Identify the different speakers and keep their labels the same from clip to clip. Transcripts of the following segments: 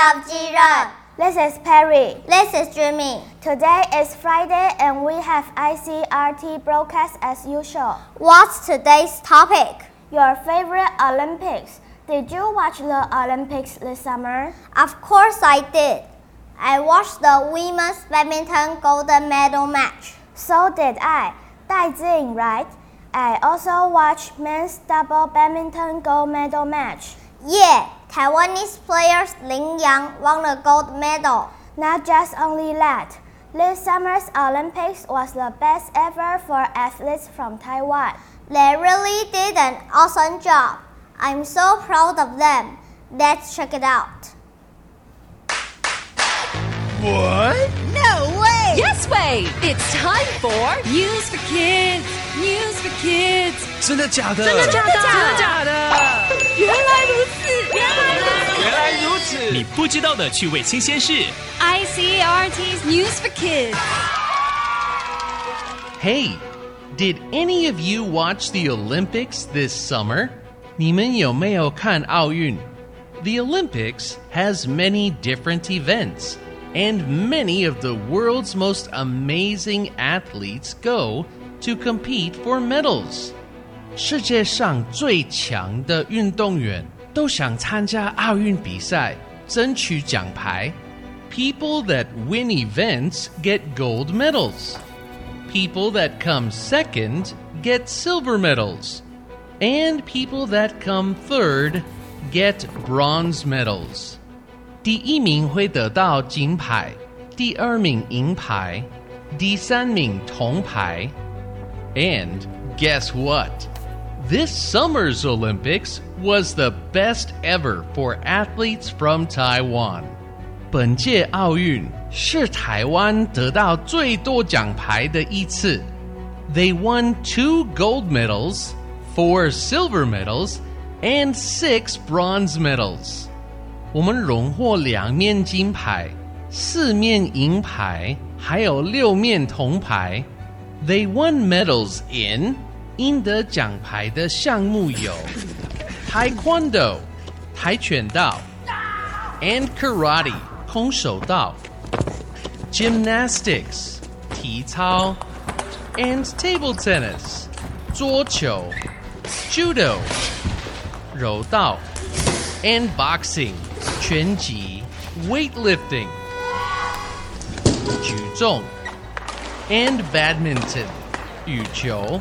Speaker 1: of Jiren.
Speaker 2: This is Perry.
Speaker 1: This is Jimmy.
Speaker 2: Today is Friday and we have ICRT broadcast as usual.
Speaker 1: What's today's topic?
Speaker 2: Your favorite Olympics. Did you watch the Olympics this summer?
Speaker 1: Of course I did. I watched the women's badminton golden medal match.
Speaker 2: So did I. Dai in right? I also watched men's double badminton gold medal match.
Speaker 1: Yeah, Taiwanese players Lin Yang won the gold medal.
Speaker 2: Not just only that, this summer's Olympics was the best ever for athletes from Taiwan.
Speaker 1: They really did an awesome job. I'm so proud of them. Let's check it out.
Speaker 3: What?
Speaker 4: No way!
Speaker 5: Yes way! It's time for News for Kids. News for Kids.
Speaker 3: 真的假的？
Speaker 5: 真的假的？
Speaker 3: 真的假的？
Speaker 5: 原来如此，原来如此。
Speaker 3: 原来如此！
Speaker 6: 你不知道的趣味新鲜事。
Speaker 5: ICRT's News for Kids.
Speaker 7: Hey, did any of you watch the Olympics this summer? 你们有没有看奥运? The Olympics has many different events, and many of the world's most amazing athletes go to compete for medals. 世界上最强的运动员 都想参加奥运比赛，争取奖牌。People that win events get gold medals. People that come second get silver medals. And people that come third get bronze medals. 第一名会得到金牌，第二名银牌，第三名铜牌。And guess what? This summer's Olympics was the best ever for athletes from Taiwan. 本届奥运是台湾得到最多奖牌的一次。They won two gold medals, four silver medals, and six bronze medals. 我们荣获两面金牌、四面银牌，还有六面铜牌。They won medals in 赢得奖牌的项目有 Taekwondo 跆拳道 and Karate 空手道 Gymnastics 体操 and Table Tennis 桌球 Judo 柔道 and Boxing 拳击 Weightlifting 举重 and Badminton 羽球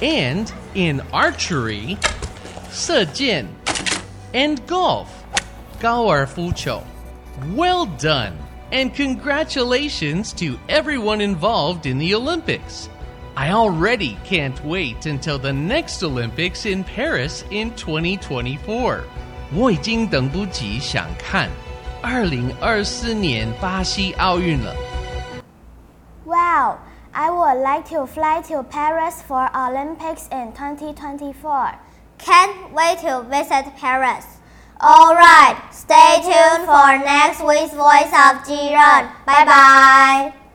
Speaker 7: and in archery 射箭 and golf 高尔夫球 Well done and congratulations to everyone involved in the Olympics. I already can't wait until the next Olympics in Paris in 2024. 我已经等不及想看2024年巴西奥运了。
Speaker 2: Wow, I would like to fly to Paris for Olympics in 2024.
Speaker 1: Can't wait to visit Paris. Alright, stay tuned for next week's Voice of Jiren. Bye bye.